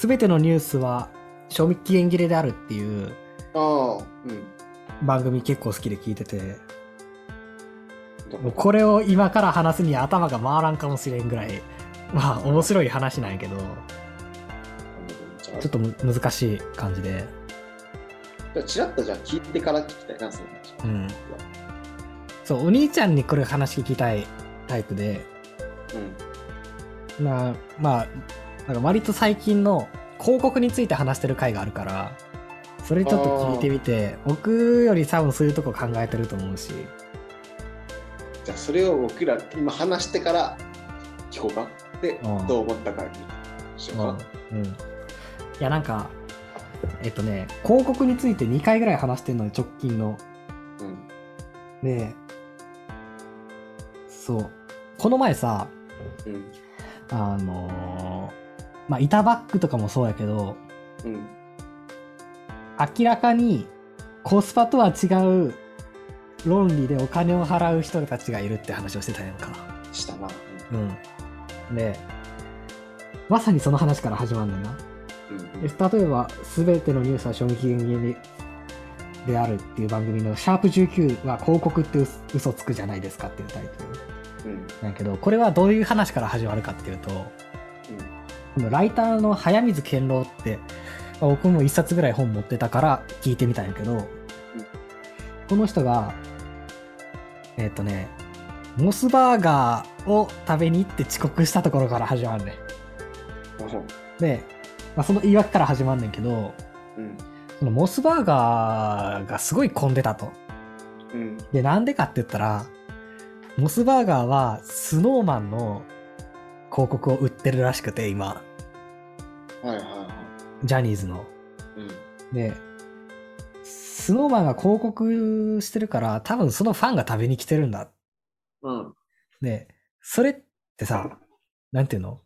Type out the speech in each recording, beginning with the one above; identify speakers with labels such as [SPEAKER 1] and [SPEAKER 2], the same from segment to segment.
[SPEAKER 1] すべてのニュースは賞味期限切れであるっていう
[SPEAKER 2] ああ、うん。
[SPEAKER 1] 番組結構好きで聞いてて、もう？これを今から話すには頭が回らんかもしれんぐらい、まあ面白い話なんやけど、ちょっとむ難しい感じで、
[SPEAKER 2] じゃあチラッとじゃあ聞いてから聞きたいな、その話。
[SPEAKER 1] うん。そう、お兄ちゃんにこれ話聞きたいタイプで、
[SPEAKER 2] うん。
[SPEAKER 1] まあ、まあ、なんか割と最近の広告について話してる回があるから、それちょっと聞いてみて、僕より多分そういうとこ考えてると思うし、
[SPEAKER 2] じゃあそれを僕ら今話してから聞こうか。で、
[SPEAKER 1] うん
[SPEAKER 2] どう思ったかにしようか。
[SPEAKER 1] うん。いや、なんか、えっとね、広告について2回ぐらい話してんのよ、直近の。
[SPEAKER 2] うん。
[SPEAKER 1] で、そう。この前さ、
[SPEAKER 2] うん。
[SPEAKER 1] あのーまあ、板バッグとかもそうやけど、
[SPEAKER 2] うん。
[SPEAKER 1] 明らかにコスパとは違う論理でお金を払う人たちがいるって話をしてたやんか。
[SPEAKER 2] したな。
[SPEAKER 1] うん。で、まさにその話から始まるんだよな。
[SPEAKER 2] うん。
[SPEAKER 1] で例えば、すべてのニュースは賞味期限切れであるっていう番組のシャープ19は広告って嘘嘘つくじゃないですかっていうタイトル
[SPEAKER 2] うん。
[SPEAKER 1] なんやけど、これはどういう話から始まるかっていうと、ライターの早水健郎って、まあ僕も一冊ぐらい本持ってたから聞いてみたんやけど、この人が、えっ、とね、モスバーガーを食べに行って遅刻したところから始まるね。
[SPEAKER 2] うん。
[SPEAKER 1] で、まあ、その言い訳から始まんねんけど、
[SPEAKER 2] うん。
[SPEAKER 1] そのモスバーガーがすごい混んでたと。
[SPEAKER 2] うん。
[SPEAKER 1] で、なんでかって言ったら、モスバーガーはスノーマンの広告を売ってるらしくて、今、
[SPEAKER 2] はいはいは
[SPEAKER 1] ジャニーズの。
[SPEAKER 2] い。うん。
[SPEAKER 1] で、スノーマンが広告してるから、多分そのファンが食べに来てるんだ。
[SPEAKER 2] うん。
[SPEAKER 1] で、それってさ、なんていうの？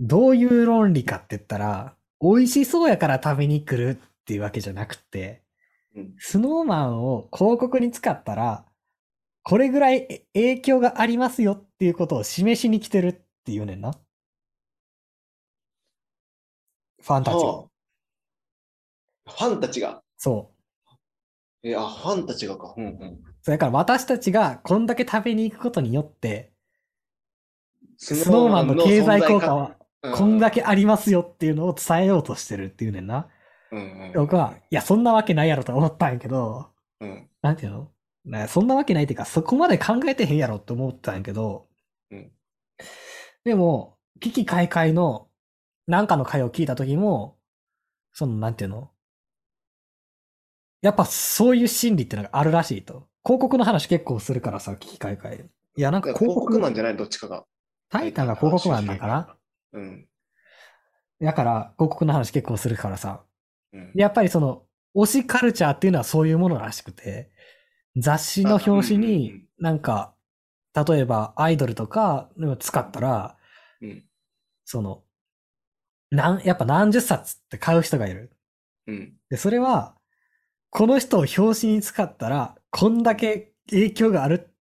[SPEAKER 1] どういう論理かって言ったら、美味しそうやから食べに来るっていうわけじゃなくて、
[SPEAKER 2] うん。
[SPEAKER 1] スノーマンを広告に使ったら、これぐらいえ影響がありますよっていうことを示しに来てるっていうねんな。ファンたちが。
[SPEAKER 2] はあファンたちが？
[SPEAKER 1] そう。
[SPEAKER 2] え、あ、ファンたちがか。うんうん。
[SPEAKER 1] それから私たちがこんだけ食べに行くことによって、
[SPEAKER 2] ス
[SPEAKER 1] スノーマンの経済効果は
[SPEAKER 2] うん
[SPEAKER 1] こんだけありますよっていうのを伝えようとしてるっていうねんな。
[SPEAKER 2] うんうん。
[SPEAKER 1] 僕は、いや、そんなわけないやろと思ったんやけど、
[SPEAKER 2] うん。
[SPEAKER 1] なんていうの？ねそんなわけないっていうか、そこまで考えてへんやろって思ったんやけど、
[SPEAKER 2] うん
[SPEAKER 1] でも、危機開会のなんかの回を聞いた時も、その、なんていうの？やっぱそういう心理ってのがあるらしいと。広告の話結構するからさ、危機開会。いや、なんか
[SPEAKER 2] 広
[SPEAKER 1] 広告、
[SPEAKER 2] 告マンじゃないどっちかが。
[SPEAKER 1] タイタンが広告マンなんかな
[SPEAKER 2] うん。
[SPEAKER 1] だから、広告の話結構するからさ。
[SPEAKER 2] うん。
[SPEAKER 1] やっぱりその、推しカルチャーっていうのはそういうものらしくて、雑誌の表紙に
[SPEAKER 2] ん
[SPEAKER 1] なんか、例えばアイドルとかを使ったら、
[SPEAKER 2] うん。
[SPEAKER 1] その、なん、やっぱ何十冊って買う人がいる。
[SPEAKER 2] うん。
[SPEAKER 1] で、それは、この人を表紙に使ったら、こんだけ影響があるっ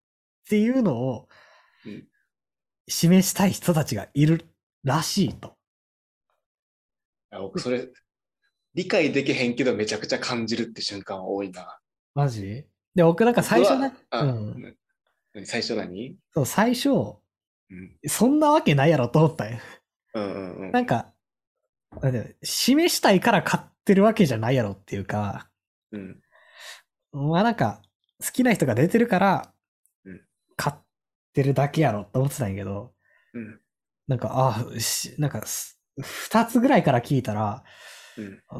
[SPEAKER 1] ていうのを
[SPEAKER 2] うん、
[SPEAKER 1] 示したい人たちがいるらしいと。
[SPEAKER 2] あ僕、それ、理解できへんけど、めちゃくちゃ感じるって瞬間は多いな。
[SPEAKER 1] マジ？で、僕なんか最初ねうん。
[SPEAKER 2] 何最初何？
[SPEAKER 1] そう、最初、
[SPEAKER 2] うん。
[SPEAKER 1] そんなわけないやろと思ったんよ。
[SPEAKER 2] うんうんうん。
[SPEAKER 1] なんか、示したいから買ってるわけじゃないやろっていうか、
[SPEAKER 2] うん。
[SPEAKER 1] まあなんか、好きな人が出てるから
[SPEAKER 2] うん、
[SPEAKER 1] 買ってるだけやろって思ってたんやけど、
[SPEAKER 2] うん。
[SPEAKER 1] なんか、あし、なんかす、二つぐらいから聞いたら、
[SPEAKER 2] うん。
[SPEAKER 1] うー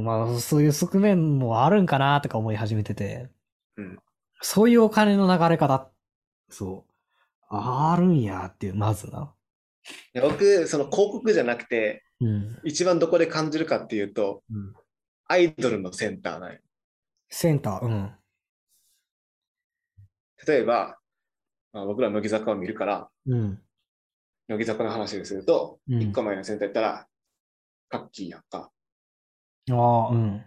[SPEAKER 1] ん、まあそういう側面もあるんかなとか思い始めてて、
[SPEAKER 2] うん
[SPEAKER 1] そういうお金の流れ方、そう、あるんやっていう、まずな。
[SPEAKER 2] 僕、その広告じゃなくて、
[SPEAKER 1] うん。
[SPEAKER 2] 一番どこで感じるかっていうと、
[SPEAKER 1] うん、
[SPEAKER 2] アイドルのセンターなんよ
[SPEAKER 1] センター、うん。
[SPEAKER 2] 例えば、まあ、僕ら乃木坂を見るから、
[SPEAKER 1] うん。
[SPEAKER 2] 乃木坂の話ですると、
[SPEAKER 1] うん
[SPEAKER 2] 一個前のセンターやったら、カッキーやんか。
[SPEAKER 1] ああ、うん。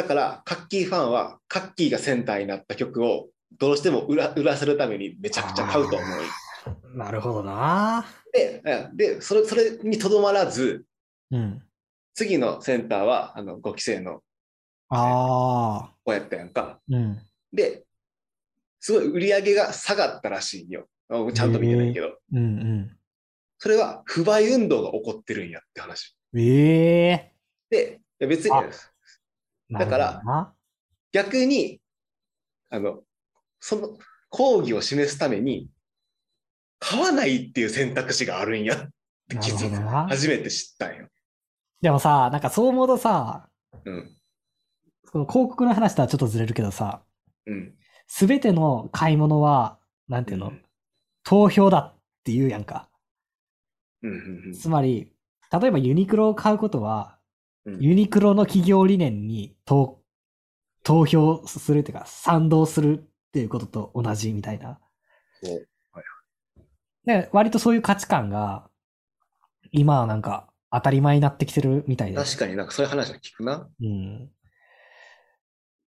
[SPEAKER 2] だから、カッキーファンは、カッキーがセンターになった曲を、どうしても売ら売らせるためにめちゃくちゃ買うと思う。
[SPEAKER 1] なるほどな。
[SPEAKER 2] で、うんでそれそれにとどまらず、
[SPEAKER 1] うん。
[SPEAKER 2] 次のセンターはあの5期生の
[SPEAKER 1] ああ。
[SPEAKER 2] 子やったやんか。
[SPEAKER 1] うん。
[SPEAKER 2] で、すごい売り上げが下がったらしいんよ。あちゃんと見てないけど。
[SPEAKER 1] うんうん。
[SPEAKER 2] それは不買運動が起こってるんやって話。
[SPEAKER 1] ええ
[SPEAKER 2] で、いや別に
[SPEAKER 1] あ
[SPEAKER 2] だから
[SPEAKER 1] な
[SPEAKER 2] 逆に、あの、その抗議を示すために、買わないっていう選択肢があるんやって
[SPEAKER 1] な
[SPEAKER 2] 気づいた。
[SPEAKER 1] るほどな。
[SPEAKER 2] 初めて知ったんよ。
[SPEAKER 1] でもさ、なんかそう思うとさ、
[SPEAKER 2] うん。
[SPEAKER 1] その広告の話とはちょっとずれるけどさ、
[SPEAKER 2] うん。
[SPEAKER 1] すべての買い物は、なんていうの、
[SPEAKER 2] うん
[SPEAKER 1] 投票だって言うやんか。
[SPEAKER 2] うんうん
[SPEAKER 1] つまり、例えばユニクロを買うことは、
[SPEAKER 2] うん
[SPEAKER 1] ユニクロの企業理念に投投票するっていうか、賛同するっていうことと同じみたいな。割とそういう価値観が、今はなんか当たり前になってきてるみたいで。
[SPEAKER 2] 確かになんかそういう話は聞くな。
[SPEAKER 1] うん。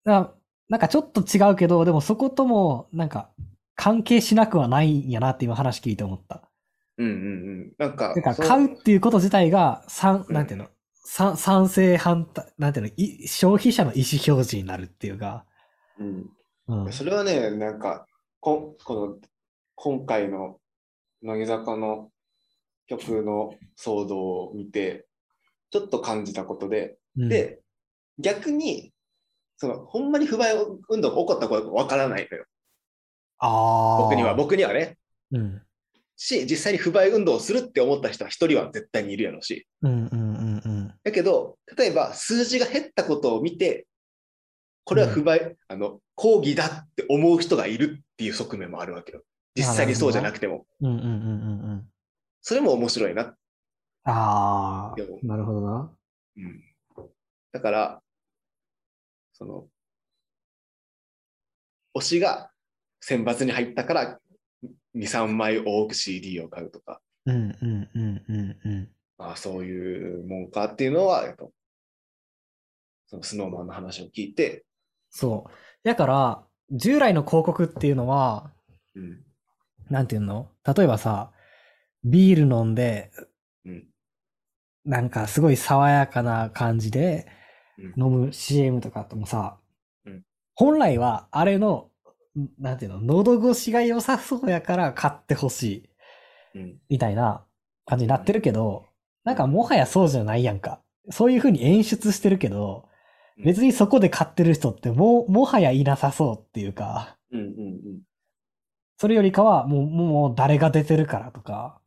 [SPEAKER 1] なんかちょっと違うけど、でもそことも、なんか、関係しなくはないんやなって今話聞いて思った。
[SPEAKER 2] うんうんうん。なんか、
[SPEAKER 1] てか、
[SPEAKER 2] そう
[SPEAKER 1] 買うっていうこと自体が、なんていうの、賛賛成反対、なんていうの、い消費者の意思表示になるっていうか、
[SPEAKER 2] うん
[SPEAKER 1] うん。
[SPEAKER 2] それはね、なんか、ここの今回の乃木坂の曲の騒動を見て、ちょっと感じたことで、
[SPEAKER 1] うん、
[SPEAKER 2] で、逆に、その、ほんまに不買運動が起こったことがわからないのよ。
[SPEAKER 1] ああ。
[SPEAKER 2] 僕には、僕にはね。
[SPEAKER 1] うん。
[SPEAKER 2] し、実際に不買運動をするって思った人は一人は絶対にいるやろうし。
[SPEAKER 1] うんうんうんうん。
[SPEAKER 2] だけど、例えば数字が減ったことを見て、これは不買、あの、抗議だって思う人がいるっていう側面もあるわけよ。実際にそうじゃなくても。
[SPEAKER 1] うんうんうんうんうん。
[SPEAKER 2] それも面白いな。
[SPEAKER 1] ああなるほどな。
[SPEAKER 2] うん。だから、その、推しが選抜に入ったから、2、3枚多く CD を買うとか、
[SPEAKER 1] うんうんうんうんうん。
[SPEAKER 2] ああ、そういうもんかっていうのは、えっと、そのスノーマンの話を聞いて、
[SPEAKER 1] そう。だから、従来の広告っていうのは、
[SPEAKER 2] うん、
[SPEAKER 1] なんていうの？例えばさ、ビール飲んで、
[SPEAKER 2] うん、
[SPEAKER 1] なんかすごい爽やかな感じで
[SPEAKER 2] うん。
[SPEAKER 1] 飲む CM とかともさ、
[SPEAKER 2] うん。
[SPEAKER 1] 本来はあれの、んなんていうの、喉越しが良さそうやから買ってほしい、
[SPEAKER 2] うん、
[SPEAKER 1] みたいな感じになってるけど、なんかもはやそうじゃないやんか。そういう風に演出してるけど、
[SPEAKER 2] うん
[SPEAKER 1] 別にそこで買ってる人ってもう、もはやいなさそうっていうか、
[SPEAKER 2] うん、うん、うん。
[SPEAKER 1] それよりかはもう、もう誰が出てるからとか、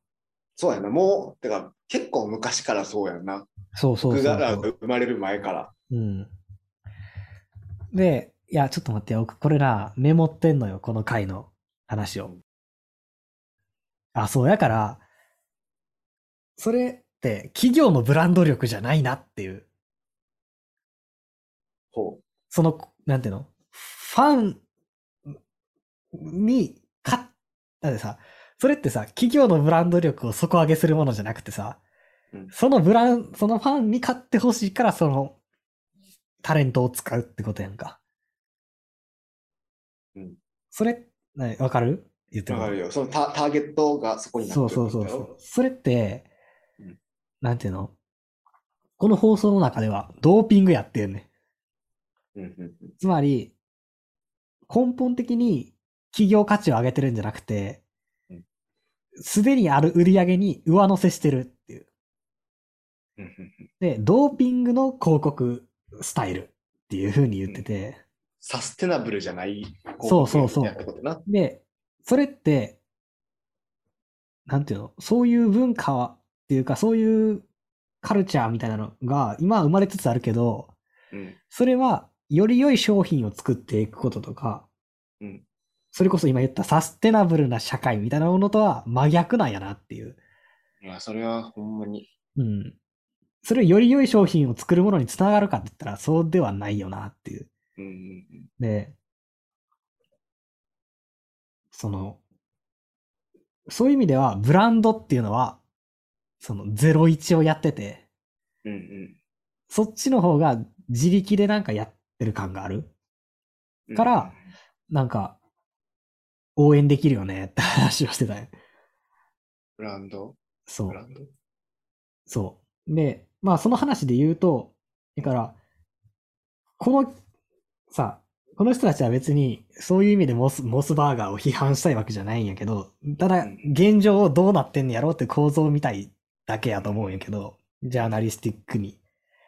[SPEAKER 2] そうやな、もう、てか、結構昔からそうやんな。
[SPEAKER 1] そうそうそう
[SPEAKER 2] 僕が。生まれる前から。
[SPEAKER 1] うん。で、いや、ちょっと待ってよ。これな、メモってんのよ、この回の話を。あ、そうやから、それ企業のブランド力じゃないなっていう。
[SPEAKER 2] ほ
[SPEAKER 1] その、なんていうの？ファンに、か、だってさ、それってさ、企業のブランド力を底上げするものじゃなくてさ、
[SPEAKER 2] うん
[SPEAKER 1] そのブラン、そのファンに買ってほしいから、その、タレントを使うってことやんか。
[SPEAKER 2] うん
[SPEAKER 1] それ、ねわかる？言って
[SPEAKER 2] わかるよ。そのタターゲットがそこになって
[SPEAKER 1] そう
[SPEAKER 2] る
[SPEAKER 1] そうそうそう。それって
[SPEAKER 2] うん、
[SPEAKER 1] なんていうの？この放送の中ではドーピングやってんね。ん。
[SPEAKER 2] うんうんうん。
[SPEAKER 1] つまり、根本的に企業価値を上げてるんじゃなくて
[SPEAKER 2] うん、
[SPEAKER 1] すでにある売り上げに上乗せしてるっていう。
[SPEAKER 2] うんうんうん。
[SPEAKER 1] で、ドーピングの広告スタイルっていう風に言ってて、
[SPEAKER 2] サステナブルじゃない
[SPEAKER 1] そうそうそう。
[SPEAKER 2] やったことな。
[SPEAKER 1] で、それって、なんていうの？そういう文化はっていうか、そういうカルチャーみたいなのが今は生まれつつあるけど、
[SPEAKER 2] うん
[SPEAKER 1] それはより良い商品を作っていくこととか、
[SPEAKER 2] うん
[SPEAKER 1] それこそ今言ったサステナブルな社会みたいなものとは真逆なんやなっていう。
[SPEAKER 2] いや、それはほんまに。
[SPEAKER 1] うん。それより良い商品を作るものにつながるかって言ったらそうではないよなっていう。
[SPEAKER 2] うんうん
[SPEAKER 1] で、その、そういう意味ではブランドっていうのは、その01をやってて、
[SPEAKER 2] うんうん
[SPEAKER 1] そっちの方が自力でなんかやってる感がある。
[SPEAKER 2] うん
[SPEAKER 1] からなんか、応援できるよねって話をしてたよ。
[SPEAKER 2] ブランド？
[SPEAKER 1] そう。
[SPEAKER 2] ブランド？
[SPEAKER 1] そう。で、まあその話で言うと、だから、この、さ、この人たちは別にそういう意味でモスモスバーガーを批判したいわけじゃないんやけど、ただ現状どうなってんのやろうって構造を見たいだけやと思うんやけど、ジャーナリスティックに。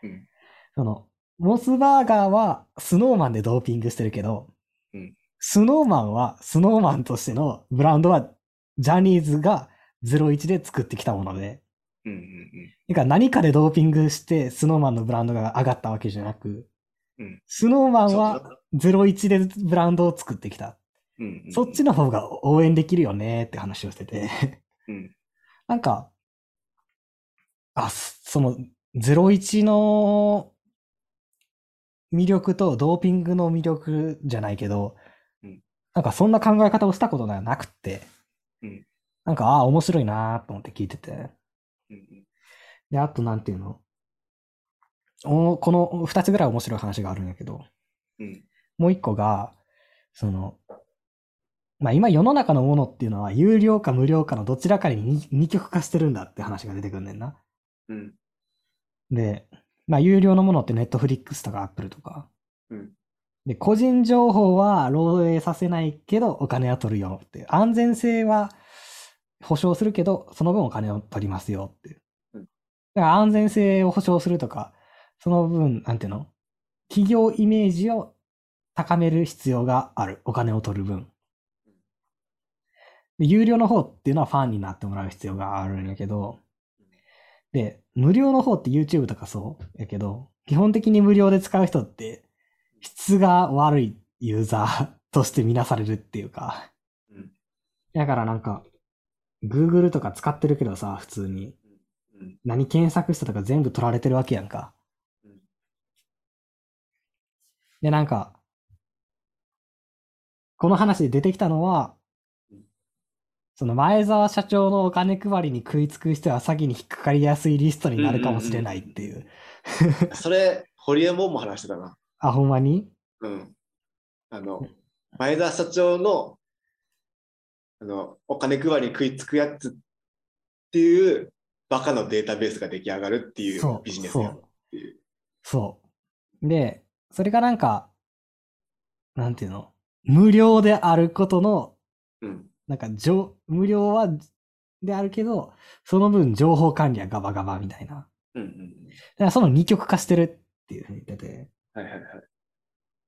[SPEAKER 2] うん
[SPEAKER 1] その、モスバーガーはスノーマンでドーピングしてるけど、
[SPEAKER 2] うん
[SPEAKER 1] スノーマンはスノーマンとしてのブランドはジャニーズが01で作ってきたもので、
[SPEAKER 2] うんうん
[SPEAKER 1] だから何かでドーピングしてスノーマンのブランドが上がったわけじゃなく、
[SPEAKER 2] うん
[SPEAKER 1] スノーマ
[SPEAKER 2] うん。
[SPEAKER 1] ンは01でブランドを作ってきた。
[SPEAKER 2] うんうん
[SPEAKER 1] そっちの方が応援できるよねって話をしてて。
[SPEAKER 2] うん
[SPEAKER 1] なんか、あ、そその、01の魅力とドーピングの魅力じゃないけど、
[SPEAKER 2] うん。
[SPEAKER 1] なんかそんな考え方をしたことがなくて、
[SPEAKER 2] うん。
[SPEAKER 1] なんか、ああ、面白いなと思って聞いてて。
[SPEAKER 2] うんうん。
[SPEAKER 1] で、あとなんていうの？おこの二つぐらい面白い話があるんやけど、
[SPEAKER 2] うん。
[SPEAKER 1] もう一個が、その、まあ今世の中のものっていうのは有料か無料かのどちらかに二二極化してるんだって話が出てくんねんな。
[SPEAKER 2] うん
[SPEAKER 1] で、まあ有料のものってネットフリックスとかアップルとか。
[SPEAKER 2] うん
[SPEAKER 1] で、個人情報は漏洩させないけどお金は取るよっていう。安全性は保証するけど、その分お金を取りますよっていう。
[SPEAKER 2] うん
[SPEAKER 1] だから安全性を保証するとか、その分、なんていうの？企業イメージを高める必要がある。お金を取る分。で有料の方っていうのはファンになってもらう必要があるんやけど、で、無料の方って YouTube とかそうやけど、基本的に無料で使う人って質が悪いユーザーとして見なされるっていうか。
[SPEAKER 2] うん
[SPEAKER 1] だからなんか、Google とか使ってるけどさ、普通に。
[SPEAKER 2] うん
[SPEAKER 1] 何検索したとか全部取られてるわけやんか。
[SPEAKER 2] うん
[SPEAKER 1] で、なんか、この話で出てきたのは、その前澤社長のお金配りに食いつく人は詐欺に引っかかりやすいリストになるかもしれないっていう。
[SPEAKER 2] それ、ホリエモンも話してたな。
[SPEAKER 1] あ、ほんまに？
[SPEAKER 2] うん。あの、前田社長の、あの、お金配りに食いつくやつっていう、バカのデータベースが出来上がるっていう
[SPEAKER 1] そう
[SPEAKER 2] ビジネスやるっていう。
[SPEAKER 1] そう。で、それがなんか、なんていうの？無料であることの、
[SPEAKER 2] うん。
[SPEAKER 1] なんか、じょ無料は、であるけど、その分情報管理はガバガバみたいな。
[SPEAKER 2] うんうん。
[SPEAKER 1] だからその二極化してるっていうふうに言ってて。
[SPEAKER 2] はいはいはい。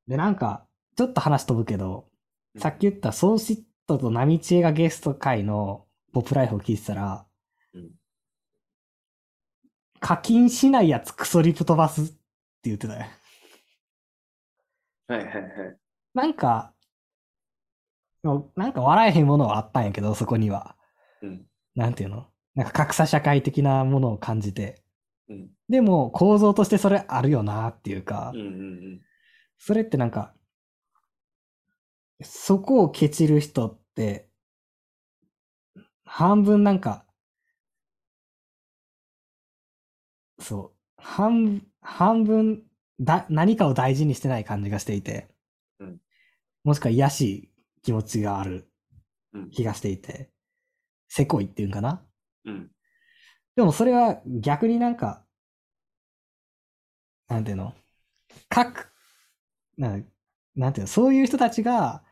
[SPEAKER 1] で、なんか、ちょっと話飛ぶけど、
[SPEAKER 2] うん
[SPEAKER 1] さっき言ったソーシットとナミチエがゲスト会のポップライフを聞いてたら、
[SPEAKER 2] うん
[SPEAKER 1] 課金しないやつクソリプ飛ばすって言ってたよ。
[SPEAKER 2] はいはいはい。
[SPEAKER 1] なんか、もうなんか笑えへんものはあったんやけど、そこには。
[SPEAKER 2] うん。
[SPEAKER 1] なんていうの？なんか格差社会的なものを感じて。
[SPEAKER 2] うん。
[SPEAKER 1] でも構造としてそれあるよなっていうか、
[SPEAKER 2] うんうん
[SPEAKER 1] それってなんか、そこをケチる人って、半分なんか、そう、半、半分だ、何かを大事にしてない感じがしていて、
[SPEAKER 2] うん
[SPEAKER 1] もしくは癒やしい気持ちがある
[SPEAKER 2] うん。
[SPEAKER 1] 気がしていて、せこいっていうんかな？
[SPEAKER 2] うん。
[SPEAKER 1] でもそれは逆になんか、なんていうの？各、ななんていうの？そういう人たちが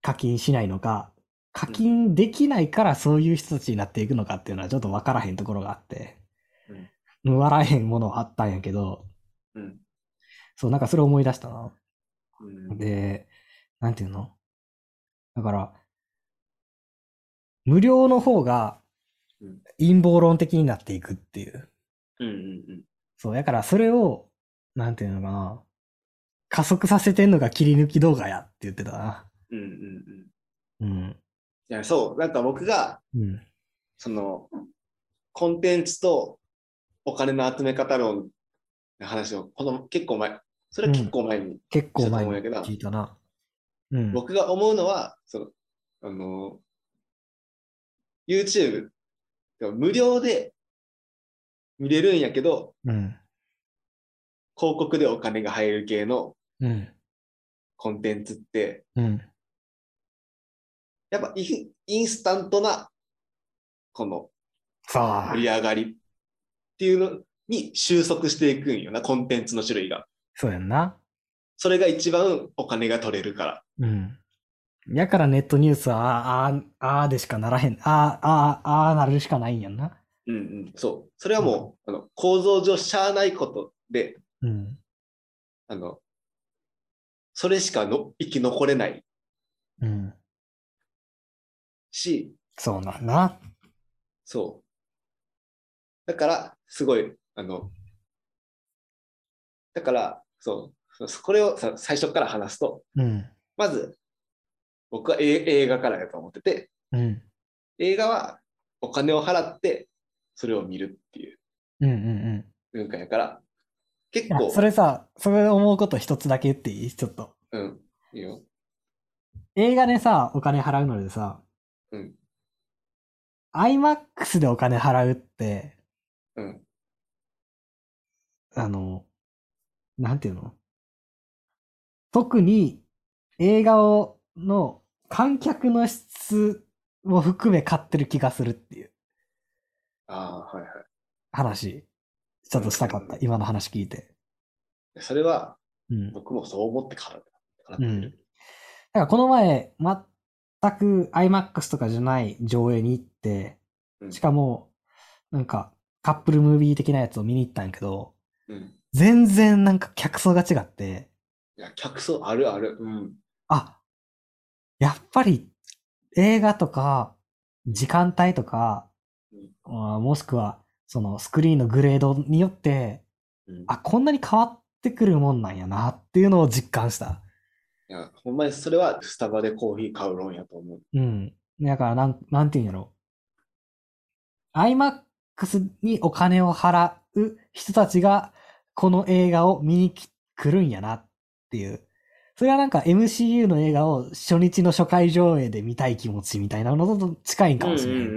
[SPEAKER 1] 課金しないのか、課金できないからそういう人たちになっていくのかっていうのはちょっとわからへんところがあって、笑えへんものはあったんやけど、
[SPEAKER 2] うん。
[SPEAKER 1] そう、なんかそれを思い出したな。
[SPEAKER 2] うん。
[SPEAKER 1] で、なんていうの？だから、無料の方が
[SPEAKER 2] うん
[SPEAKER 1] 陰謀論的になっていくっていう。
[SPEAKER 2] うんうん
[SPEAKER 1] そう、だからそれを、なんていうのかな。加速させてんのが切り抜き動画やって言ってたな。
[SPEAKER 2] うん。うんうんうん。
[SPEAKER 1] うん。
[SPEAKER 2] いや、そう。なんか僕が、
[SPEAKER 1] うん。
[SPEAKER 2] その、コンテンツとお金の集め方論の話を、この結構前、それは結構前に、
[SPEAKER 1] 結構前に聞いたな。うん。
[SPEAKER 2] 僕が思うのは、その、あの、YouTube、無料で見れるんやけど、
[SPEAKER 1] うん。
[SPEAKER 2] 広告でお金が入る系の
[SPEAKER 1] うん。
[SPEAKER 2] コンテンツって、
[SPEAKER 1] うん。
[SPEAKER 2] やっぱインインスタントな、この。盛り上がりっていうのに収束していくんよな、コンテンツの種類が。
[SPEAKER 1] そうやんな。
[SPEAKER 2] それが一番お金が取れるから。
[SPEAKER 1] うん。やからネットニュースは、あーあーでしかならへん。あーあーあーなるしかないんやんな。
[SPEAKER 2] うんうん、そう。それはもう、あの構造上しゃあないことで、
[SPEAKER 1] うん。
[SPEAKER 2] あの、それしかの生き残れない
[SPEAKER 1] うん。
[SPEAKER 2] し、
[SPEAKER 1] そうなんな。
[SPEAKER 2] そう。だから、すごい、あの、だから、そう、そうこれをさ最初から話すと、
[SPEAKER 1] うん。
[SPEAKER 2] まず、僕は映映画からやと思ってて、
[SPEAKER 1] うん。
[SPEAKER 2] 映画はお金を払ってそれを見るっていう
[SPEAKER 1] うんうんうん。
[SPEAKER 2] 文化やから、結構、
[SPEAKER 1] それさ、それ思うこと一つだけ言っていい？ちょっと。
[SPEAKER 2] うん、いいよ。
[SPEAKER 1] 映画でさ、お金払うのでさ、
[SPEAKER 2] うん、
[SPEAKER 1] IMAX でお金払うって、
[SPEAKER 2] うん、
[SPEAKER 1] あの、なんていうの？特に映画を、の観客の質も含め買ってる気がするっていう
[SPEAKER 2] ああ、はいは
[SPEAKER 1] 話、ちょっとしたかった。今の話聞いて。
[SPEAKER 2] い。それは、
[SPEAKER 1] うん。
[SPEAKER 2] 僕もそう思ってから、払って
[SPEAKER 1] うん。
[SPEAKER 2] る。
[SPEAKER 1] だからこの前、全く IMAX とかじゃない上映に行って、
[SPEAKER 2] うん
[SPEAKER 1] しかも、なんか、カップルムービー的なやつを見に行ったんやけど、
[SPEAKER 2] うん。
[SPEAKER 1] 全然なんか客層が違って、
[SPEAKER 2] いや、客層あるある。うん。
[SPEAKER 1] あ、やっぱり映画とか、時間帯とか、あーもしくは、そのスクリーンのグレードによって、
[SPEAKER 2] うん、
[SPEAKER 1] あ、こんなに変わってくるもんなんやなっていうのを実感した。
[SPEAKER 2] いや、ほんまにそれはスタバでコーヒー買う論やと思う。
[SPEAKER 1] うん。だから、なん、なんていうんやろ。IMAX にお金を払う人たちが、この映画を見に来るんやなっていう。それはなんか MCU の映画を初日の初回上映で見たい気持ちみたいなのと近いんかもしれない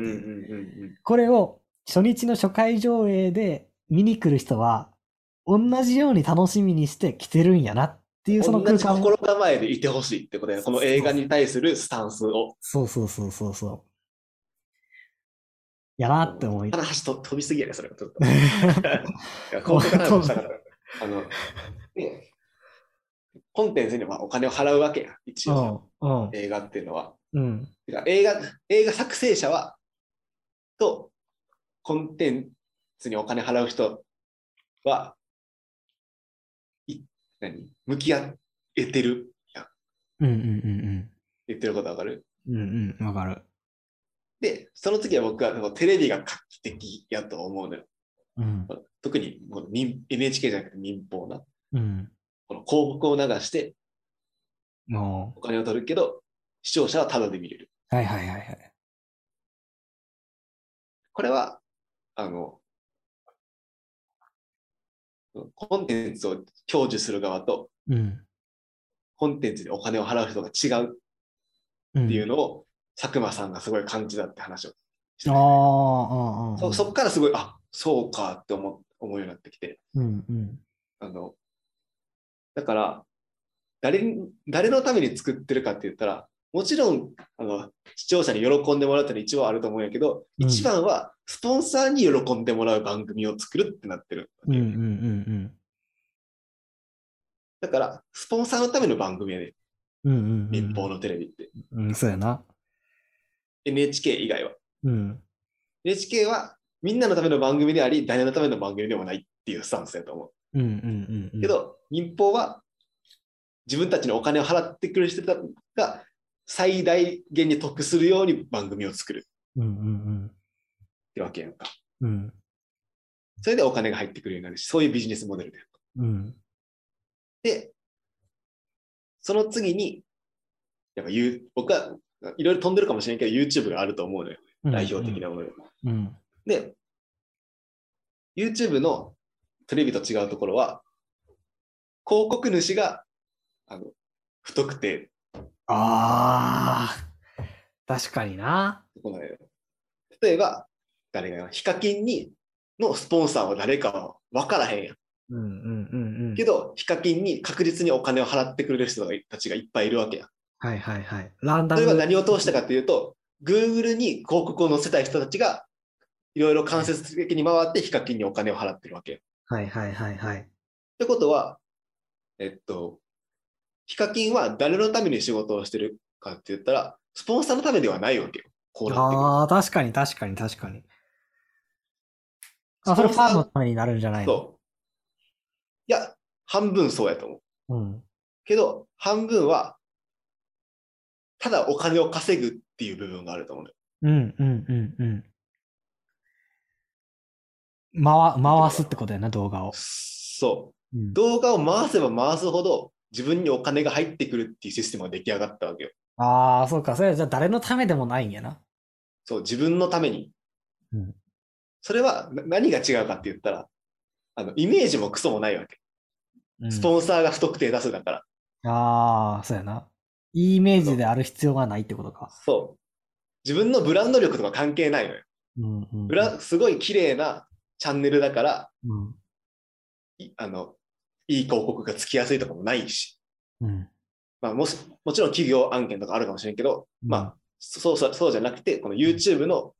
[SPEAKER 1] これを初日の初回上映で見に来る人は、同じように楽しみにして来てるんやなっていうその
[SPEAKER 2] 同
[SPEAKER 1] 空間
[SPEAKER 2] じ心構えでいてほしいってことや、この映画に対するスタンスを。
[SPEAKER 1] そうそうそうそうそう。やなって思い。
[SPEAKER 2] 話と飛びすぎやね、それはちょっと。あの、ね、コンテンツにはお金を払うわけや、一応、
[SPEAKER 1] うん、うん、
[SPEAKER 2] 映画っていうのは。
[SPEAKER 1] うん、
[SPEAKER 2] てか映画、映画作成者は、と、コンテンツにお金払う人は、い何？向き合えてるやん。
[SPEAKER 1] うん、うん、
[SPEAKER 2] 言ってることわかる？
[SPEAKER 1] うん、うん、うん、わかる。
[SPEAKER 2] で、その次は僕はテレビが画期的やと思うのよ。
[SPEAKER 1] うん、
[SPEAKER 2] 特にもう民 NHK じゃなくて民放な。
[SPEAKER 1] うん、
[SPEAKER 2] この広告を流して
[SPEAKER 1] も
[SPEAKER 2] お金を取るけど、視聴者はタダで見れる。
[SPEAKER 1] う、はいはいはいはい。
[SPEAKER 2] これは、あの、コンテンツを享受する側と、
[SPEAKER 1] うん。
[SPEAKER 2] コンテンツにお金を払う人が違う
[SPEAKER 1] うん、
[SPEAKER 2] っていうのを、佐久間さんがすごい感じたって話をして
[SPEAKER 1] ああ、ああ、
[SPEAKER 2] そそこからすごい、あそうかって思う思うようになってきて、
[SPEAKER 1] うん、うん、
[SPEAKER 2] あの、だから、誰に、誰のために作ってるかって言ったら、もちろん、あの、視聴者に喜んでもらうってのは一番あると思うんやけど、
[SPEAKER 1] うん
[SPEAKER 2] 一番は、スポンサーに喜んでもらう番組を作るってなってるわ
[SPEAKER 1] うん、
[SPEAKER 2] けよ。
[SPEAKER 1] うん、うん、
[SPEAKER 2] だから、スポンサーのための番組やね、
[SPEAKER 1] うん、うん、
[SPEAKER 2] 民放のテレビって。
[SPEAKER 1] うん、そうやな。
[SPEAKER 2] NHK 以外は。
[SPEAKER 1] うん、
[SPEAKER 2] NHK は、みんなのための番組であり、誰のための番組でもないっていうスタンスやと思
[SPEAKER 1] うん、うん、う
[SPEAKER 2] う。
[SPEAKER 1] ん。
[SPEAKER 2] け、ど、民放は、自分たちにお金を払ってくれる人が最大限に得するように番組を作る
[SPEAKER 1] うん、うん、
[SPEAKER 2] ってわけやんか。
[SPEAKER 1] うん、うん、
[SPEAKER 2] それでお金が入ってくるようになるし、そういうビジネスモデルで。
[SPEAKER 1] うん、
[SPEAKER 2] で、その次に、やっぱ僕はいろいろ飛んでるかもしれんけど、YouTube があると思うのよ。
[SPEAKER 1] うん。
[SPEAKER 2] 代表的なもので。
[SPEAKER 1] うん。
[SPEAKER 2] で、YouTube のテレビと違うところは、広告主が、あの、不特定
[SPEAKER 1] ああ、確かにな。
[SPEAKER 2] 例えば、誰がヒカキンにのスポンサーは誰かは分からへんやん。
[SPEAKER 1] うん、うん、うん、うん。
[SPEAKER 2] けど、ヒカキンに確実にお金を払ってくれる人たちがいっぱいいるわけやん。
[SPEAKER 1] はい、はい、はい。ランダム。
[SPEAKER 2] それは何を通したかというと、Google に広告を載せたい人たちがいろいろ間接的に回ってヒカキンにお金を払ってるわけ。
[SPEAKER 1] はいはいはいはい。
[SPEAKER 2] ってことは、えっと、ヒカキンは誰のために仕事をしてるかって言ったら、スポンサーのためではないわけよ。こうなってくる
[SPEAKER 1] ああ、確かに確かに確かに。あ、それファンのためになるんじゃないの？
[SPEAKER 2] そう。いや、半分そうやと思う。
[SPEAKER 1] うん。
[SPEAKER 2] けど、半分は、ただお金を稼ぐっていう部分があると思う。
[SPEAKER 1] うんうんうんうん。回、回すってことやな、動画を。
[SPEAKER 2] そう。
[SPEAKER 1] うん、
[SPEAKER 2] 動画を回せば回すほど自分にお金が入ってくるっていうシステムが出来上がったわけよ。
[SPEAKER 1] ああ、そうか。それはじゃあ誰のためでもないんやな。
[SPEAKER 2] そう、自分のために。
[SPEAKER 1] うん
[SPEAKER 2] それはな何が違うかって言ったら、あの、イメージもクソもないわけ。
[SPEAKER 1] うん
[SPEAKER 2] スポンサーが不特定多数だから。
[SPEAKER 1] ああ、そうやな。いいイメージである必要がないってことか。
[SPEAKER 2] そう。自分のブランド力とか関係ないのよ。
[SPEAKER 1] うんうん。
[SPEAKER 2] ブラすごい綺麗なチャンネルだから、
[SPEAKER 1] うん。
[SPEAKER 2] いあの、いい広告がつきやすいとかもないし、
[SPEAKER 1] うん。
[SPEAKER 2] まあ、もし、もちろん企業案件とかあるかもしれんけど、まあ、そうそう、そうじゃなくて、この YouTube の、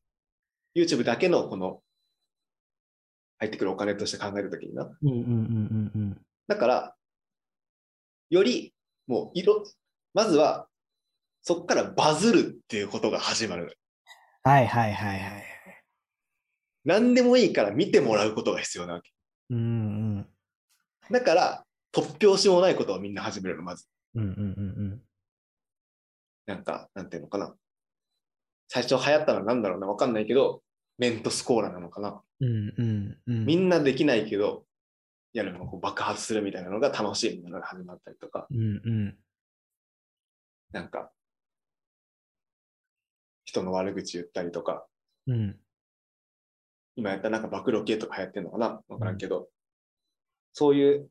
[SPEAKER 2] YouTube だけのこの、入ってくるお金として考えるときにな。
[SPEAKER 1] うんうんうんうんうん。
[SPEAKER 2] だから、より、もう、いろ、まずは、そこからバズるっていうことが始まる。
[SPEAKER 1] はいはいはいはい。
[SPEAKER 2] 何でもいいから見てもらうことが必要なわけ。
[SPEAKER 1] うんうん。
[SPEAKER 2] だから、突拍子もないことをみんな始めるの、まず。
[SPEAKER 1] うんうんうん
[SPEAKER 2] なんか、なんていうのかな。最初流行ったのは何だろうな、わかんないけど、メントスコーラなのかな。
[SPEAKER 1] うん。うんうんうん。
[SPEAKER 2] みんなできないけど、やるのがこう爆発するみたいなのが楽しいみたいなのが始まったりとか、
[SPEAKER 1] うんうん。
[SPEAKER 2] なんか、人の悪口言ったりとか、
[SPEAKER 1] うん。
[SPEAKER 2] 今やったらなんか暴露系とか流行ってんのかな？わからんけど、そういう、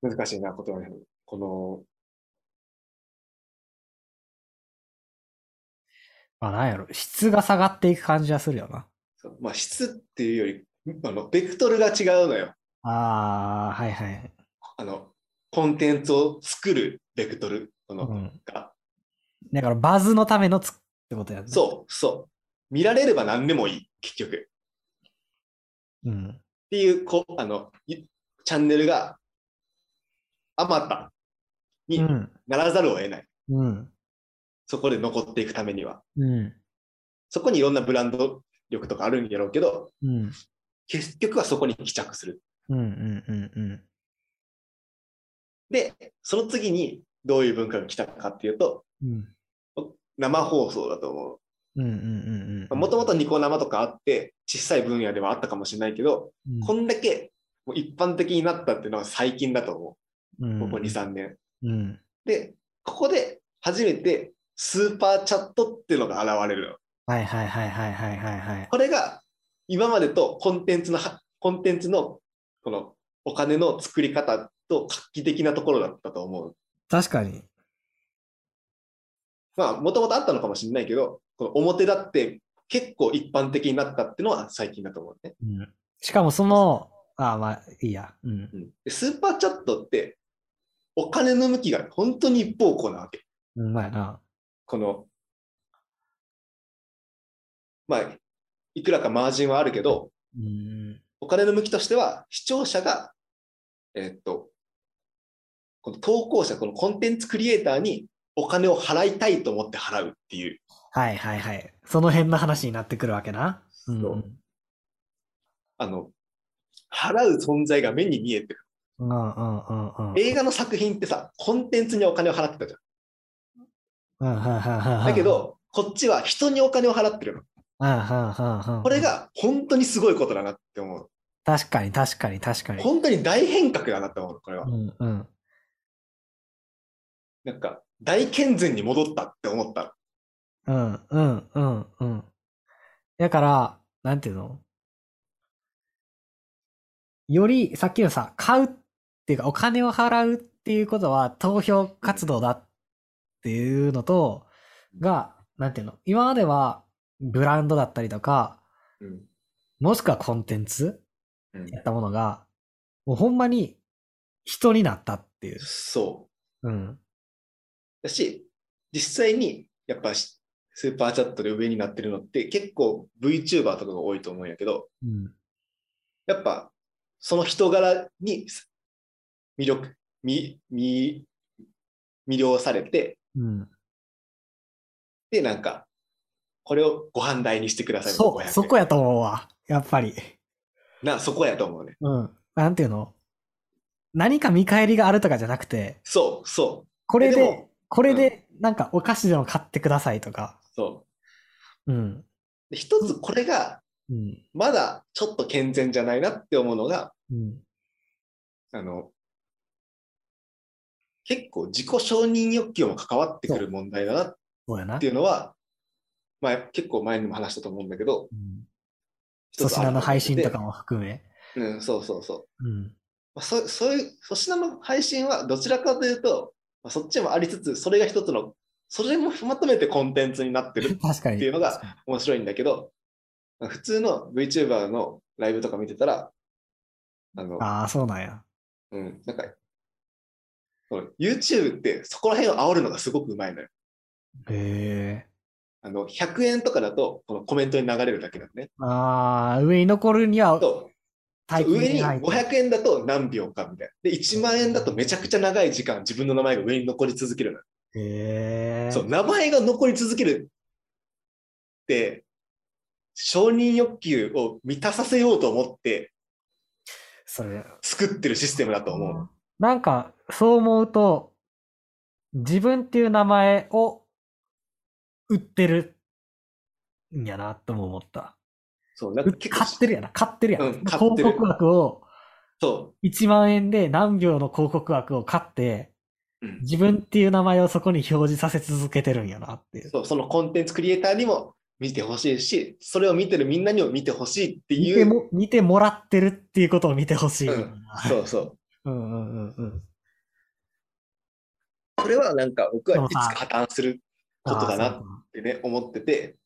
[SPEAKER 2] 難しいな、言葉に。この、
[SPEAKER 1] まあなんやろ。質が下がっていく感じはするよな。
[SPEAKER 2] そうまあ質っていうより、あの、ベクトルが違うのよ。
[SPEAKER 1] ああ、はいはい。
[SPEAKER 2] あの、コンテンツを作るベクトル、この、
[SPEAKER 1] うん。
[SPEAKER 2] が。
[SPEAKER 1] だからバズのためのつってことやね。
[SPEAKER 2] そう、そう。見られれば何でもいい、結局。
[SPEAKER 1] う。うん。
[SPEAKER 2] っていう、こう、あの、いチャンネルが、あまたに
[SPEAKER 1] うん。
[SPEAKER 2] ならざるを得ない。
[SPEAKER 1] うん。
[SPEAKER 2] そこで残っていくためには。
[SPEAKER 1] うん。
[SPEAKER 2] そこにいろんなブランド力とかあるんやろうけど、
[SPEAKER 1] うん。
[SPEAKER 2] 結局はそこに帰着する。
[SPEAKER 1] うんうんうんうん。
[SPEAKER 2] で、その次にどういう文化が来たかっていうと、
[SPEAKER 1] うん。
[SPEAKER 2] 生放送だと思う。もともとニコ生とかあって、小さい分野ではあったかもしれないけど、
[SPEAKER 1] うん、
[SPEAKER 2] こんだけもう一般的になったっていうのは最近だと思
[SPEAKER 1] うん
[SPEAKER 2] う。ここ2、3年。
[SPEAKER 1] うん。
[SPEAKER 2] で、ここで初めてスーパーチャットっていうのが現れるの。
[SPEAKER 1] はいはいはいはいはいはいはい。
[SPEAKER 2] これが今までとコンテンツのは、コンテンツのこのお金の作り方と画期的なところだったと思う。
[SPEAKER 1] 確かに。
[SPEAKER 2] まあ、もともとあったのかもしれないけど、この表だって結構一般的になったっていうのは最近だと思うね。
[SPEAKER 1] うん。しかもその、ああまあいいや。うん。
[SPEAKER 2] うん、でスーパーチャットってお金の向きが本当に一方向なわけ。
[SPEAKER 1] うまいな。
[SPEAKER 2] この、まあ、いくらかマージンはあるけど、
[SPEAKER 1] うん。
[SPEAKER 2] お金の向きとしては、視聴者が、えーっと、この投稿者、このコンテンツクリエイターにお金を払いたいと思って払うっていう、
[SPEAKER 1] はいはいはい。その辺の話になってくるわけな。うん
[SPEAKER 2] そうあの、払う存在が目に見えてる。
[SPEAKER 1] うんうんうんうん。
[SPEAKER 2] 映画の作品ってさ、コンテンツにお金を払ってたじゃ
[SPEAKER 1] うん。
[SPEAKER 2] だけ、ど、こっちは人にお金を払ってるの。これ、が本当にすごいことだなって思う。
[SPEAKER 1] 確かに確かに確かに。
[SPEAKER 2] 本当に大変革だなって思う、これは
[SPEAKER 1] う。んうん。
[SPEAKER 2] なんか、大健全に戻ったって思った。
[SPEAKER 1] うんうんうんうん。だから、なんていうの？より、さっきのさ、買うっていうか、お金を払うっていうことは投票活動だっていうのと、が、なんていうの？今まではブランドだったりとか、
[SPEAKER 2] うん。
[SPEAKER 1] もしくはコンテンツ
[SPEAKER 2] うん
[SPEAKER 1] やったものが、もうほんまに人になったっていう。
[SPEAKER 2] そう。
[SPEAKER 1] うん。
[SPEAKER 2] だし、実際に、やっぱし、スーパーチャットで上になってるのって結構 VTuber とかが多いと思うんやけど、
[SPEAKER 1] うん。
[SPEAKER 2] やっぱその人柄に魅力、み、み、魅了されて、
[SPEAKER 1] うん。
[SPEAKER 2] で、なんか、これをご飯代にしてください。
[SPEAKER 1] そう、
[SPEAKER 2] 500円
[SPEAKER 1] そこやと思うわ。やっぱり。
[SPEAKER 2] な、そこやと思うね。
[SPEAKER 1] うん。なんていうの？何か見返りがあるとかじゃなくて、
[SPEAKER 2] そう、そう。
[SPEAKER 1] これでこれで、なんかお菓子でも買ってくださいとか。
[SPEAKER 2] そう。
[SPEAKER 1] うん。
[SPEAKER 2] で一つこれが、
[SPEAKER 1] うん。
[SPEAKER 2] まだちょっと健全じゃないなって思うのが、
[SPEAKER 1] うん。
[SPEAKER 2] あの、結構自己承認欲求も関わってくる問題だなっ
[SPEAKER 1] そうやな
[SPEAKER 2] て。いうのは、まあ結構前にも話したと思うんだけど、
[SPEAKER 1] うん。粗品の配信とか
[SPEAKER 2] も。
[SPEAKER 1] も含め。
[SPEAKER 2] うん、そうそうそう。
[SPEAKER 1] うん。
[SPEAKER 2] まあ、そそういう、粗品の配信はどちらかというと、まあ、そっちもありつつ、それが一つの、それもまとめてコンテンツになってる
[SPEAKER 1] 確かに。
[SPEAKER 2] っていうのが面白いんだけど、まあ普通の VTuber のライブとか見てたら、あの、
[SPEAKER 1] ああ、そうなんや。
[SPEAKER 2] うん、なんか、YouTube ってそこら辺を煽るのがすごくうまいのよ。
[SPEAKER 1] へえ。
[SPEAKER 2] あの、100円とかだと、このコメントに流れるだけなのね。
[SPEAKER 1] ああ、上に残るには
[SPEAKER 2] 上に
[SPEAKER 1] 入って
[SPEAKER 2] 500円だと何秒かみたいな。で、1万円だとめちゃくちゃ長い時間自分の名前が上に残り続けるのよ。
[SPEAKER 1] へえ。
[SPEAKER 2] そう、名前が残り続けるって、承認欲求を満たさせようと思って
[SPEAKER 1] それ。
[SPEAKER 2] 作ってるシステムだと思う。
[SPEAKER 1] なんか、そう思うと、自分っていう名前を売ってるんやなとも思った。
[SPEAKER 2] そう、なんか
[SPEAKER 1] 買ってるやな、買ってるやん。
[SPEAKER 2] うん買ってる
[SPEAKER 1] 広告枠を
[SPEAKER 2] そ
[SPEAKER 1] 1万円で何秒の広告枠を買って、
[SPEAKER 2] う、うん
[SPEAKER 1] 自分っていう名前をそこに表示させ続けてるんやなっていう。
[SPEAKER 2] そう、そのコンテンツクリエイターにも見てほしいし、それを見てるみんなにも見てほしいって
[SPEAKER 1] 見
[SPEAKER 2] いう。
[SPEAKER 1] ても、見てもらってるっていうことを見てほしい。
[SPEAKER 2] うん、そうそう。
[SPEAKER 1] うんうんうんうん。
[SPEAKER 2] これはなんか僕はいつか破綻することだなってね、思ってて。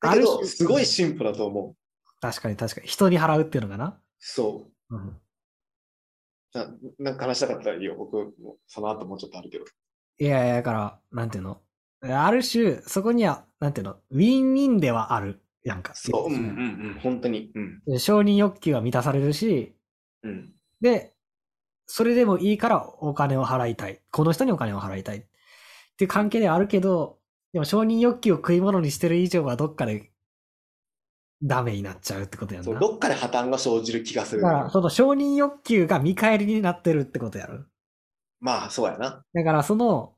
[SPEAKER 2] だけど、
[SPEAKER 1] ある種
[SPEAKER 2] すごい進歩だと思う。
[SPEAKER 1] 確かに確かに。人に払うっていうのかな。
[SPEAKER 2] そう。
[SPEAKER 1] うん。
[SPEAKER 2] ななんか話したかったらいいよ。僕もその後もうちょっとあるけど。
[SPEAKER 1] いやいや、だから、なんていうの？ある種、そこには、なんていうの、ウィンウィンではあるやんか。
[SPEAKER 2] そう、うんうんうん、本当に。うん。
[SPEAKER 1] で承認欲求は満たされるし、
[SPEAKER 2] うん。
[SPEAKER 1] で、それでもいいからお金を払いたい。この人にお金を払いたい。っていう関係ではあるけど、でも承認欲求を食い物にしてる以上はどっかでダメになっちゃうってことやん
[SPEAKER 2] そう、
[SPEAKER 1] な。
[SPEAKER 2] どっかで破綻が生じる気がする。
[SPEAKER 1] だから、その承認欲求が見返りになってるってことやろ。
[SPEAKER 2] まあ、そうやな。
[SPEAKER 1] だから、その、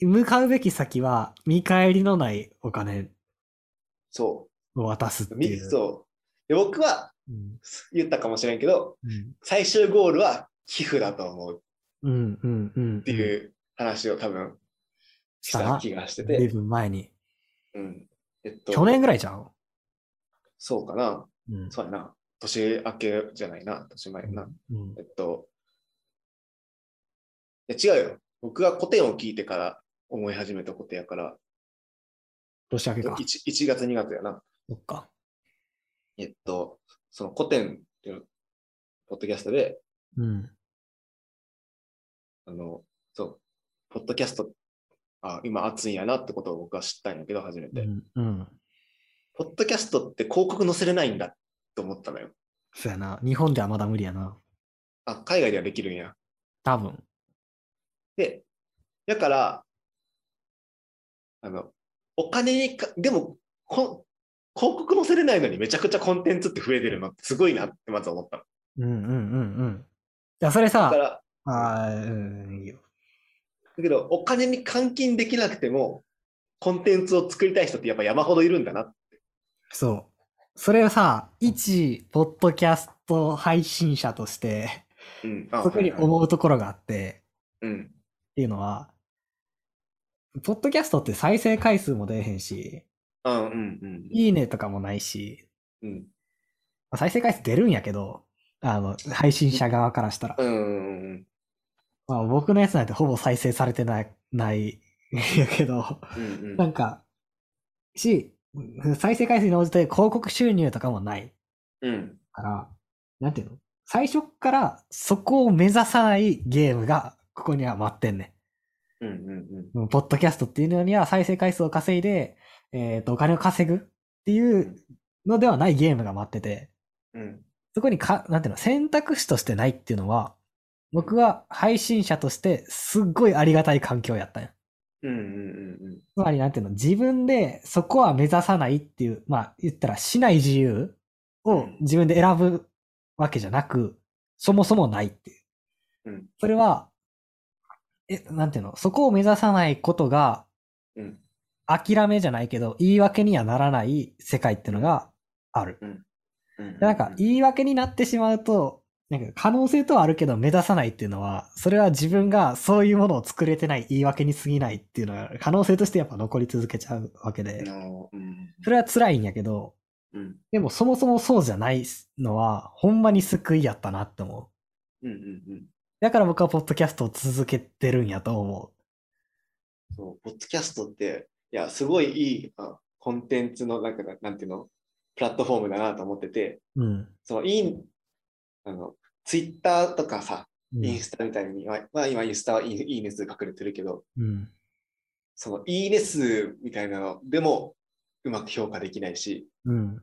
[SPEAKER 1] 向かうべき先は見返りのないお金
[SPEAKER 2] そ
[SPEAKER 1] を渡すっていう。
[SPEAKER 2] そう。で僕は
[SPEAKER 1] うん。
[SPEAKER 2] 言ったかもしれんけど、
[SPEAKER 1] うん。
[SPEAKER 2] 最終ゴールは寄付だと思うっ
[SPEAKER 1] うん。うん。うん。
[SPEAKER 2] ていう話を多分し
[SPEAKER 1] した
[SPEAKER 2] 気がして
[SPEAKER 1] 随
[SPEAKER 2] て。
[SPEAKER 1] 分前に。
[SPEAKER 2] うん。えっと、
[SPEAKER 1] 去年ぐらいじゃん？
[SPEAKER 2] そうかな。
[SPEAKER 1] うん。
[SPEAKER 2] そうやな。年明けじゃないな。年前やな。
[SPEAKER 1] うん
[SPEAKER 2] えっと、いや違うよ。僕が古典を聞いてから思い始めたことやから、
[SPEAKER 1] 年明けか。
[SPEAKER 2] 1, 1月2月やな。
[SPEAKER 1] そっか。
[SPEAKER 2] えっと、その古典っていうポッドキャストで、
[SPEAKER 1] うん。
[SPEAKER 2] あの、そう、ポッドキャスト、あ、今熱いんやなってことを僕は知ったんやけど、初めて。
[SPEAKER 1] うん。うん。
[SPEAKER 2] ポッドキャストって広告載せれないんだと思ったのよ。
[SPEAKER 1] そうやな。日本ではまだ無理やな。
[SPEAKER 2] あ、海外ではできるんや。
[SPEAKER 1] 多分。
[SPEAKER 2] で、だから、あの、お金にか、でも、こ広告載せれないのにめちゃくちゃコンテンツって増えてるのってすごいなってまず思ったの。
[SPEAKER 1] うんうんうんうん。いや、それ
[SPEAKER 2] だ
[SPEAKER 1] さあーうん、いいよ。
[SPEAKER 2] だけど、お金に換金できなくても、コンテンツを作りたい人ってやっぱ山ほどいるんだな。
[SPEAKER 1] そう。それをさ、一、ポッドキャスト配信者として、
[SPEAKER 2] うん。あ
[SPEAKER 1] そこに思うところがあって、
[SPEAKER 2] うん。
[SPEAKER 1] っていうのは、ポッドキャストって再生回数も出えへんし、
[SPEAKER 2] あうんうん
[SPEAKER 1] いいねとかもないし、
[SPEAKER 2] うん。
[SPEAKER 1] まあ再生回数出るんやけど、あの、配信者側からしたら。
[SPEAKER 2] うんうんうん
[SPEAKER 1] まあ僕のやつなんてほぼ再生されてない、ない、やけど、
[SPEAKER 2] うんうん。
[SPEAKER 1] なんか、し、再生回数に応じて広告収入とかもない
[SPEAKER 2] うん。
[SPEAKER 1] から、なんていうの？最初からそこを目指さないゲームがここには待ってんね
[SPEAKER 2] うんうんうん。
[SPEAKER 1] ポッドキャストっていうのには再生回数を稼いで、えっ、と、お金を稼ぐっていうのではないゲームが待ってて、
[SPEAKER 2] うん。
[SPEAKER 1] そこにか、なんていうの、選択肢としてないっていうのは、僕は配信者としてすっごいありがたい環境やったんや。
[SPEAKER 2] うんうんうん
[SPEAKER 1] つまりなんていうの、自分でそこは目指さないっていう、まあ言ったらしない自由を自分で選ぶわけじゃなく、そもそもないっていう。
[SPEAKER 2] うん
[SPEAKER 1] それは、え、なんていうの、そこを目指さないことが、
[SPEAKER 2] うん
[SPEAKER 1] 諦めじゃないけど、言い訳にはならない世界っていうのがある。
[SPEAKER 2] うん。うん。
[SPEAKER 1] でなんか、言い訳になってしまうと、なんか可能性とはあるけど目指さないっていうのは、それは自分がそういうものを作れてない言い訳に過ぎないっていうのが可能性としてやっぱ残り続けちゃうわけで。それは辛いんやけど、
[SPEAKER 2] うん。
[SPEAKER 1] でもそもそもそうじゃないのは、ほんまに救いやったなって思う。
[SPEAKER 2] うんうんうん。
[SPEAKER 1] だから僕はポッドキャストを続けてるんやと思
[SPEAKER 2] そう、ポッドキャストって、いや、すごいいいあコンテンツの、なんか、なんていうの、プラットフォームだなと思ってて、
[SPEAKER 1] う。うん。
[SPEAKER 2] その、いい、あの、ツイッターとかさ、
[SPEAKER 1] うん
[SPEAKER 2] インスタみたいに、まあまあ、今インスタはいいいいね数隠れてるけど、
[SPEAKER 1] うん。
[SPEAKER 2] その、いいね数みたいなのでも、うまく評価できないし、
[SPEAKER 1] うん。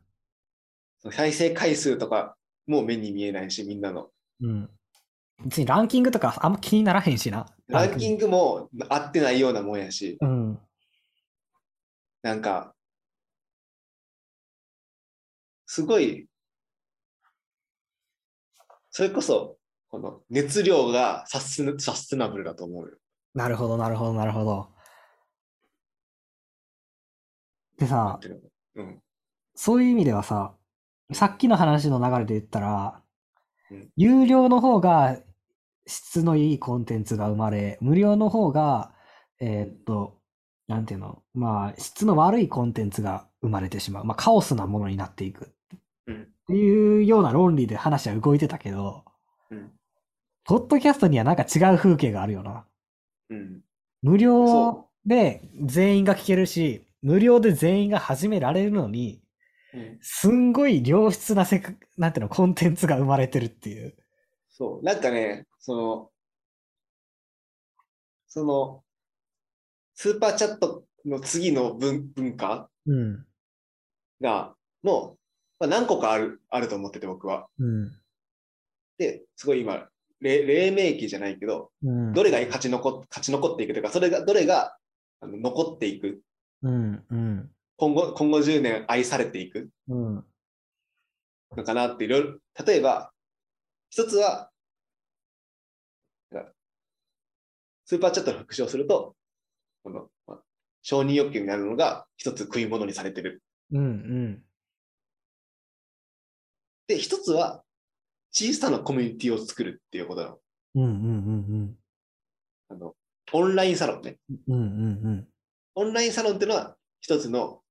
[SPEAKER 2] その再生回数とかも目に見えないし、みんなの。
[SPEAKER 1] うん。別にランキングとかあんま気にならへんしな。
[SPEAKER 2] ランキン
[SPEAKER 1] グ。
[SPEAKER 2] グも合ってないようなもんやし、
[SPEAKER 1] うん。
[SPEAKER 2] なんか、すごい、それこそ、この熱量がサステサステナブルだと思うよ。
[SPEAKER 1] なるほど、なるほど、なるほど。でさ
[SPEAKER 2] うん。
[SPEAKER 1] そういう意味ではさ、さっきの話の流れで言ったら、
[SPEAKER 2] うん
[SPEAKER 1] 有料の方が質のいいコンテンツが生まれ、無料の方が、えーっと、なんていうの、まあ、質の悪いコンテンツが生まれてしまう。まあ、カオスなものになっていく。
[SPEAKER 2] うん。
[SPEAKER 1] っていうような論理で話は動いてたけど、
[SPEAKER 2] うん。
[SPEAKER 1] ポッドキャストにはなんか違う風景があるよな。
[SPEAKER 2] うん。
[SPEAKER 1] 無料
[SPEAKER 2] そ
[SPEAKER 1] で全員が聞けるし、無料で全員が始められるのに、
[SPEAKER 2] うん。
[SPEAKER 1] すんごい良質なせか、なんていうの、コンテンツが生まれてるっていう。
[SPEAKER 2] そう。なんかね、その、その、スーパーチャットの次の文文化
[SPEAKER 1] うん。
[SPEAKER 2] が、もう、まあ、何個かある、あると思ってて、僕は。
[SPEAKER 1] うん。
[SPEAKER 2] で、すごい今、れ黎明期じゃないけど、
[SPEAKER 1] うん。
[SPEAKER 2] どれが勝ち残勝ち残っていくというか、それが、どれがあの残っていく、
[SPEAKER 1] うん。うん。
[SPEAKER 2] 今後、今後10年愛されていく
[SPEAKER 1] うん。
[SPEAKER 2] のかなっていろいろ、例えば、一つは、スーパーチャットの復唱すると、この、まあ承認欲求になるのが一つ食い物にされてる。
[SPEAKER 1] うん。うん。
[SPEAKER 2] で、一つは、小さなコミュニティを作るっていうことなの。
[SPEAKER 1] うん。うん。うん。
[SPEAKER 2] あの、オンラインサロンね。
[SPEAKER 1] うん。うん。うん。
[SPEAKER 2] オンラインサロンっていうのは一つの、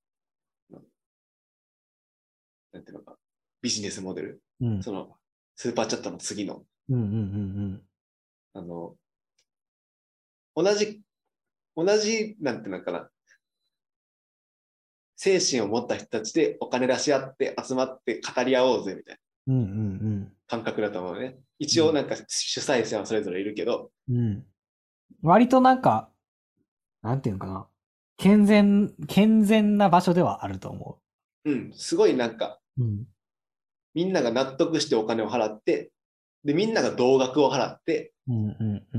[SPEAKER 2] なんていうのか、ビジネスモデル。
[SPEAKER 1] うん。
[SPEAKER 2] その、スーパーチャットの次の、
[SPEAKER 1] うん。うん。うん。
[SPEAKER 2] あの、同じ、同じ、なんていうのかな、精神を持った人たちでお金出し合って集まって語り合おうぜみたいな。感覚だと思うね。一応なんか主催者はそれぞれいるけど、
[SPEAKER 1] うん。割となんか、なんていうのかな。健全、健全な場所ではあると思
[SPEAKER 2] うん、すごいなんか、
[SPEAKER 1] う。うん。
[SPEAKER 2] みんなが納得してお金を払って、で、みんなが同額を払って、
[SPEAKER 1] うん。うん。う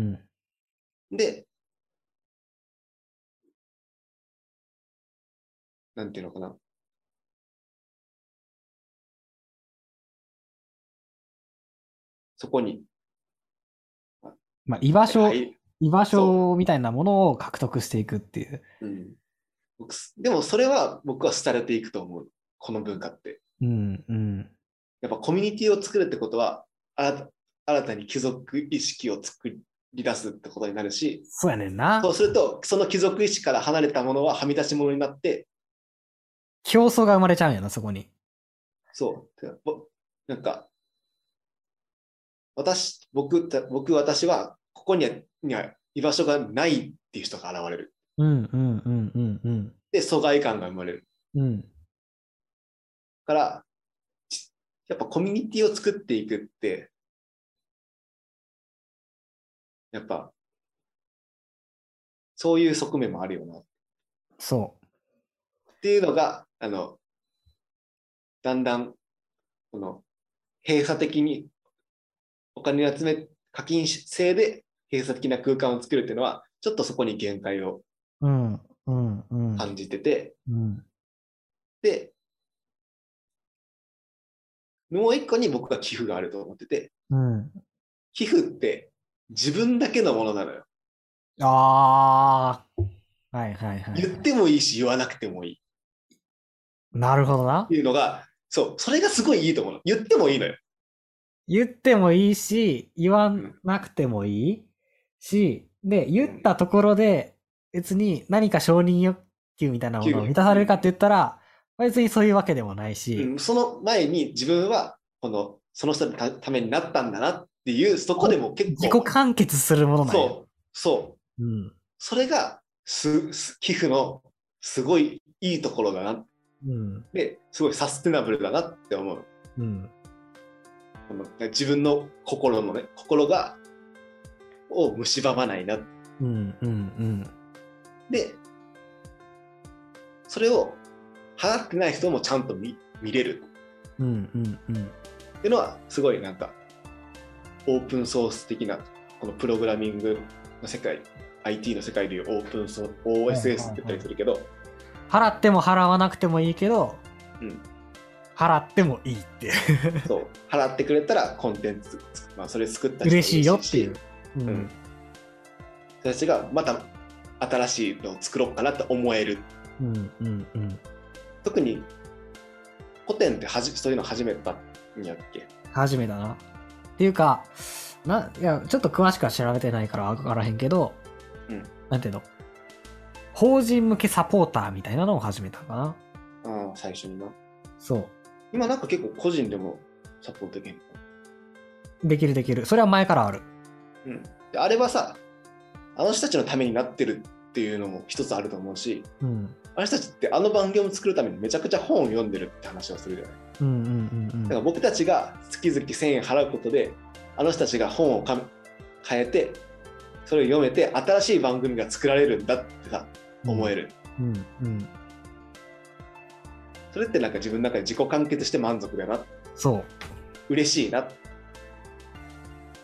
[SPEAKER 1] ん。
[SPEAKER 2] で、なんていうのかな。そこに、
[SPEAKER 1] まあ、居場所、
[SPEAKER 2] はい
[SPEAKER 1] 居場所みたいなものを獲得していくっていう。
[SPEAKER 2] うん、僕でもそれは僕は廃れていくと思う。この文化って。
[SPEAKER 1] うん。うん。
[SPEAKER 2] やっぱコミュニティを作るってことは、新た新たに貴族意識を作り出すってことになるし、
[SPEAKER 1] そうやねんな
[SPEAKER 2] そ。うすると、その貴族意識から離れたものははみ出し物になって、
[SPEAKER 1] 競争が生まれちゃうんやな、そこに。
[SPEAKER 2] そう。てかぼなんか、私、僕、た僕、私は、ここにはには居場所がないっていう人が現れる。
[SPEAKER 1] うん。うん。うん。うん。うん。
[SPEAKER 2] で、疎外感が生まれる。
[SPEAKER 1] うん。
[SPEAKER 2] から、ちやっぱコミュニティを作っていくって、やっぱ、そういう側面もあるよな。
[SPEAKER 1] そ
[SPEAKER 2] っていうのが、あの、だんだん、この、閉鎖的にお金を集め、課金制で閉鎖的な空間を作るっていうのは、ちょっとそこに限界を
[SPEAKER 1] う。うん。うん。うん。
[SPEAKER 2] 感じてて、
[SPEAKER 1] うん。
[SPEAKER 2] で、もう一個に僕は寄付があると思ってて、
[SPEAKER 1] うん。
[SPEAKER 2] 寄付って自分だけのものなのよ。
[SPEAKER 1] ああ。はいはいはい。
[SPEAKER 2] 言ってもいいし言わなくてもいいっ
[SPEAKER 1] なるほどな
[SPEAKER 2] て。いうのが、そう、それがすごいいいと思うの。言ってもいいのよ。
[SPEAKER 1] 言ってもいいし、言わなくてもいいし、で、言ったところで、別に何か承認欲求みたいなものを満たされるかって言ったら、別にそういうわけでもないし、
[SPEAKER 2] うん、その前に自分は、この、その人のたためになったんだなっていう、そこでも結
[SPEAKER 1] 自
[SPEAKER 2] 構、
[SPEAKER 1] 己完結するものなんよ。
[SPEAKER 2] そう、そう。
[SPEAKER 1] うん。
[SPEAKER 2] それがす、す寄付のすごいいいところだな。
[SPEAKER 1] うん。
[SPEAKER 2] で、すごいサステナブルだなって思う。
[SPEAKER 1] うん。
[SPEAKER 2] 自分の心のね、心が、を蝕まないな。
[SPEAKER 1] うん。うん。
[SPEAKER 2] で、それを払ってない人もちゃんと見見れる
[SPEAKER 1] うん。うん。うん。
[SPEAKER 2] っていうのは、すごいなんか、オープンソース的な、このプログラミングの世界、IT の世界でいうオープンソー OSS って言ったりするけど、
[SPEAKER 1] 払っても払わなくてもいいけど、
[SPEAKER 2] うん
[SPEAKER 1] 払ってもいいって。
[SPEAKER 2] そう、払ってくれたらコンテンツ、まあ、それ作った人も
[SPEAKER 1] 嬉しいよっていう。う
[SPEAKER 2] うんん。人たちがまた新しいのを作ろうかなって思える。
[SPEAKER 1] うん。うん。うん。
[SPEAKER 2] 特に古典ってはじそういうの始めたんやっけ？
[SPEAKER 1] 初めだな。っていうか、な、いや、ちょっと詳しくは調べてないから分からへんけど、
[SPEAKER 2] うん
[SPEAKER 1] なんていうの？法人向けサポーターみたいなのを始めたかな。
[SPEAKER 2] ああ、最初にな。
[SPEAKER 1] そう。
[SPEAKER 2] 今なんか結構個人でもサポートできる
[SPEAKER 1] できるできる。それは前からある。
[SPEAKER 2] うん、であれはさ、あの人たちのためになってるっていうのも一つあると思うし、
[SPEAKER 1] うん。
[SPEAKER 2] あの人たちってあの番組を作るためにめちゃくちゃ本を読んでるって話をするじゃない？
[SPEAKER 1] うんうんうん
[SPEAKER 2] だから僕たちが月々1000円払うことで、あの人たちが本をか変えて、それを読めて、新しい番組が作られるんだってさ、
[SPEAKER 1] うん。
[SPEAKER 2] 思える。
[SPEAKER 1] うんうん。
[SPEAKER 2] それってなんか自分の中で自己完結して満足だな、
[SPEAKER 1] そう。
[SPEAKER 2] 嬉しいな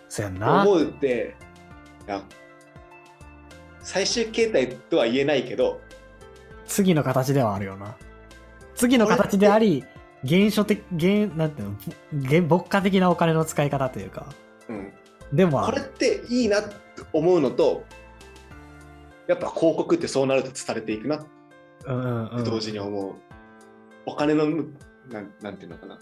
[SPEAKER 1] そうやんな。
[SPEAKER 2] 思うって、最終形態とは言えないけど、
[SPEAKER 1] 次の形ではあるよな。次の形であり、原初的、原、なんていうの、原牧歌的なお金の使い方というか。
[SPEAKER 2] うん、
[SPEAKER 1] でもあ
[SPEAKER 2] これっ
[SPEAKER 1] る。
[SPEAKER 2] ていいなって思うのと、やっぱ広告ってそうなると伝えていくなって。同時に思う。お金のむなん、なんていうのかな。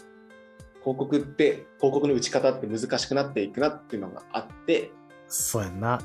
[SPEAKER 2] 広告って、広告の打ち方って難しくなっていくなっていうのがあって、
[SPEAKER 1] そうやんな。